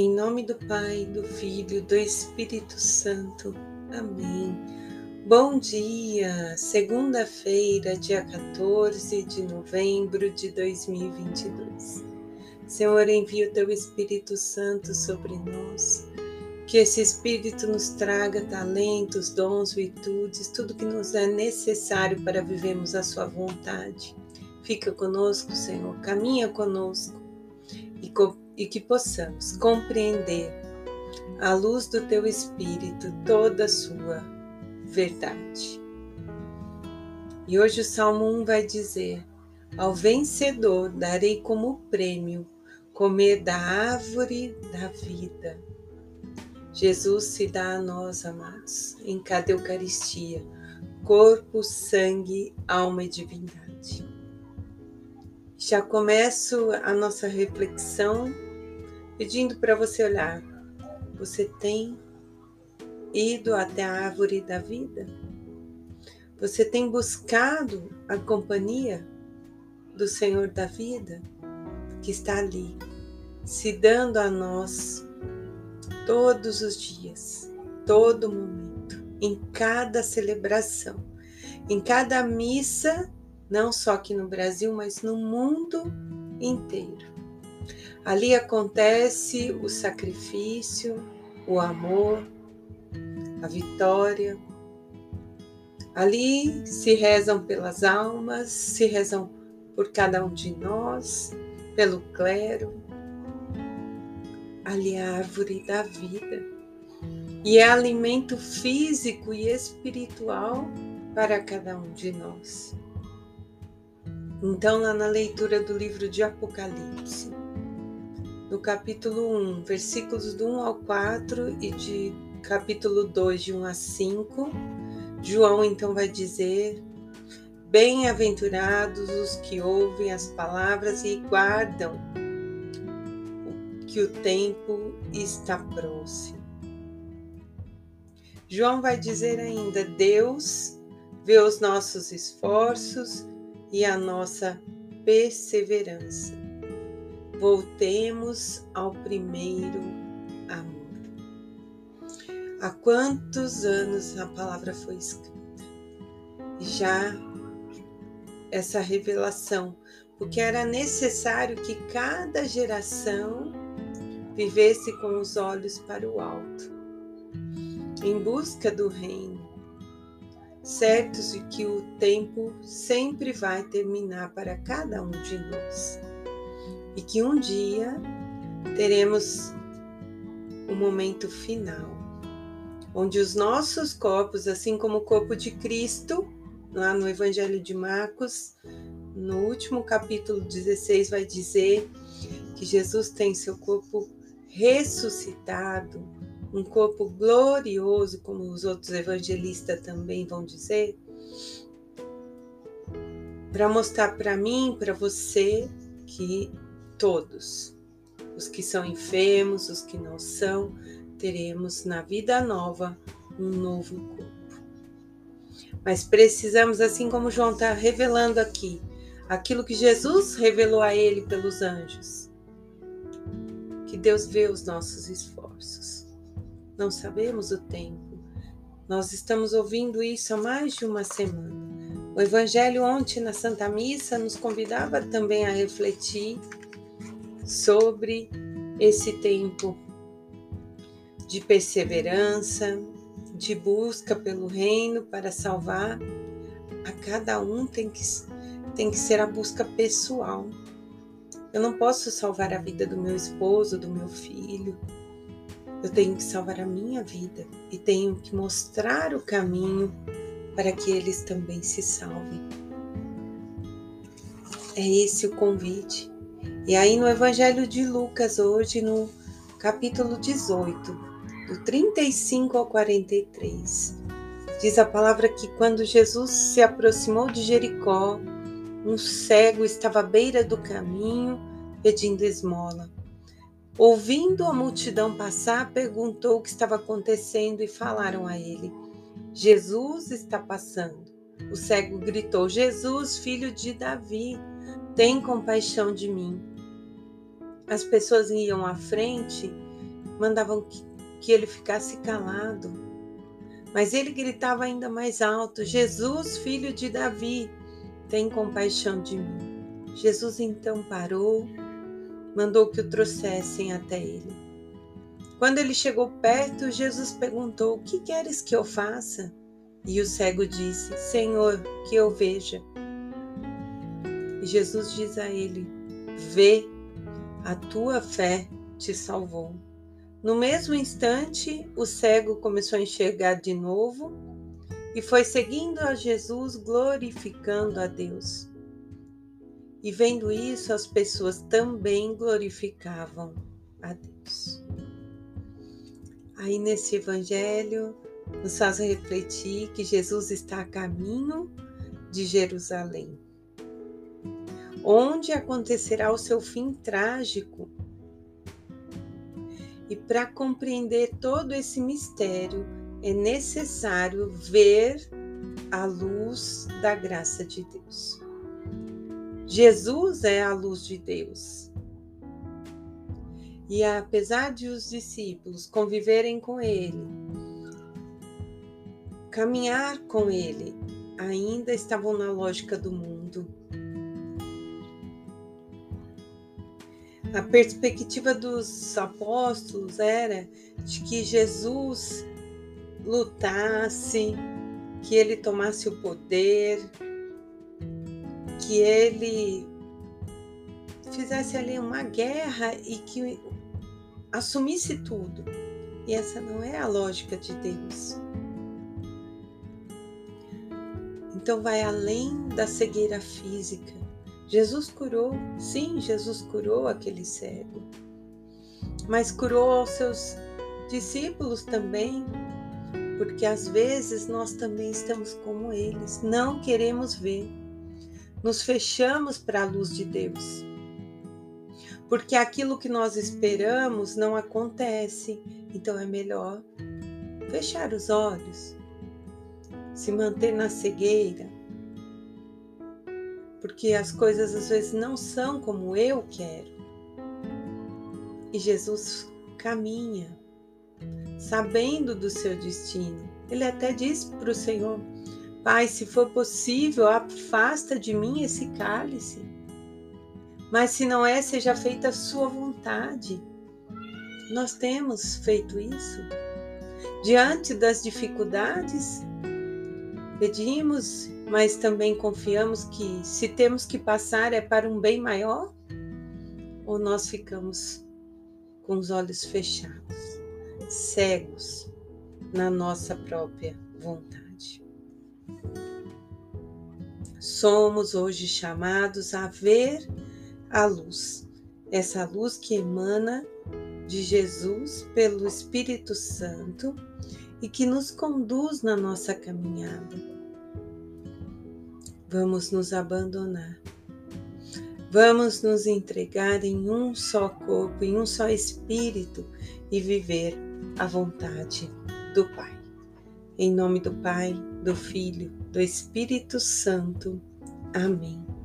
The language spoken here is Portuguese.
Em nome do Pai, do Filho, do Espírito Santo. Amém. Bom dia! Segunda-feira, dia 14 de novembro de 2022. Senhor, envia o teu Espírito Santo sobre nós. Que esse Espírito nos traga talentos, dons, virtudes, tudo que nos é necessário para vivermos a Sua vontade. Fica conosco, Senhor, caminha conosco e e que possamos compreender, à luz do Teu Espírito, toda a Sua verdade. E hoje o Salmo 1 vai dizer: Ao vencedor darei como prêmio comer da árvore da vida. Jesus se dá a nós, amados, em cada Eucaristia, corpo, sangue, alma e divindade. Já começo a nossa reflexão pedindo para você olhar. Você tem ido até a árvore da vida? Você tem buscado a companhia do Senhor da vida que está ali, se dando a nós todos os dias, todo momento, em cada celebração, em cada missa, não só aqui no Brasil, mas no mundo inteiro. Ali acontece o sacrifício, o amor, a vitória. Ali se rezam pelas almas, se rezam por cada um de nós, pelo clero. Ali é a árvore da vida. E é alimento físico e espiritual para cada um de nós. Então, lá na leitura do livro de Apocalipse, no capítulo 1, versículos do 1 ao 4 e de capítulo 2, de 1 a 5, João então vai dizer: Bem-aventurados os que ouvem as palavras e guardam que o tempo está próximo. João vai dizer ainda: Deus vê os nossos esforços e a nossa perseverança Voltemos ao primeiro amor. Há quantos anos a palavra foi escrita? Já essa revelação, porque era necessário que cada geração vivesse com os olhos para o alto, em busca do reino, certos de que o tempo sempre vai terminar para cada um de nós e que um dia teremos o um momento final, onde os nossos corpos, assim como o corpo de Cristo, lá no Evangelho de Marcos, no último capítulo 16, vai dizer que Jesus tem seu corpo ressuscitado, um corpo glorioso, como os outros evangelistas também vão dizer, para mostrar para mim, para você, que todos, os que são enfermos, os que não são, teremos na vida nova um novo corpo. Mas precisamos, assim como João está revelando aqui, aquilo que Jesus revelou a ele pelos anjos, que Deus vê os nossos esforços. Não sabemos o tempo. Nós estamos ouvindo isso há mais de uma semana. O Evangelho ontem na Santa Missa nos convidava também a refletir sobre esse tempo de perseverança, de busca pelo reino para salvar. A cada um tem que, tem que ser a busca pessoal. Eu não posso salvar a vida do meu esposo, do meu filho. Eu tenho que salvar a minha vida e tenho que mostrar o caminho para que eles também se salvem. É esse o convite. E aí no Evangelho de Lucas, hoje no capítulo 18, do 35 ao 43, diz a palavra que quando Jesus se aproximou de Jericó, um cego estava à beira do caminho pedindo esmola. Ouvindo a multidão passar, perguntou o que estava acontecendo e falaram a ele: Jesus está passando. O cego gritou: Jesus, filho de Davi, tem compaixão de mim as pessoas iam à frente mandavam que, que ele ficasse calado. Mas ele gritava ainda mais alto: Jesus, filho de Davi, tem compaixão de mim. Jesus então parou, mandou que o trouxessem até ele. Quando ele chegou perto, Jesus perguntou: O que queres que eu faça? E o cego disse: Senhor, que eu veja. E Jesus diz a ele: Vê, a tua fé te salvou. No mesmo instante, o cego começou a enxergar de novo e foi seguindo a Jesus, glorificando a Deus. E vendo isso, as pessoas também glorificavam a Deus. Aí nesse evangelho, nos faz refletir que Jesus está a caminho de Jerusalém, onde acontecerá o seu fim trágico e para compreender todo esse mistério, é necessário ver a luz da graça de Deus. Jesus é a luz de Deus. E apesar de os discípulos conviverem com ele, caminhar com ele, ainda estavam na lógica do mundo, A perspectiva dos apóstolos era de que Jesus lutasse, que ele tomasse o poder, que ele fizesse ali uma guerra e que assumisse tudo. E essa não é a lógica de Deus. Então vai além da cegueira física. Jesus curou, sim, Jesus curou aquele cego, mas curou aos seus discípulos também, porque às vezes nós também estamos como eles, não queremos ver, nos fechamos para a luz de Deus, porque aquilo que nós esperamos não acontece, então é melhor fechar os olhos, se manter na cegueira porque as coisas às vezes não são como eu quero. E Jesus caminha, sabendo do seu destino. Ele até diz para o Senhor: Pai, se for possível, afasta de mim esse cálice. Mas se não é, seja feita a sua vontade. Nós temos feito isso. Diante das dificuldades, pedimos mas também confiamos que se temos que passar é para um bem maior? Ou nós ficamos com os olhos fechados, cegos na nossa própria vontade? Somos hoje chamados a ver a luz, essa luz que emana de Jesus pelo Espírito Santo e que nos conduz na nossa caminhada vamos nos abandonar. Vamos nos entregar em um só corpo, em um só espírito e viver a vontade do Pai. Em nome do Pai, do Filho, do Espírito Santo. Amém.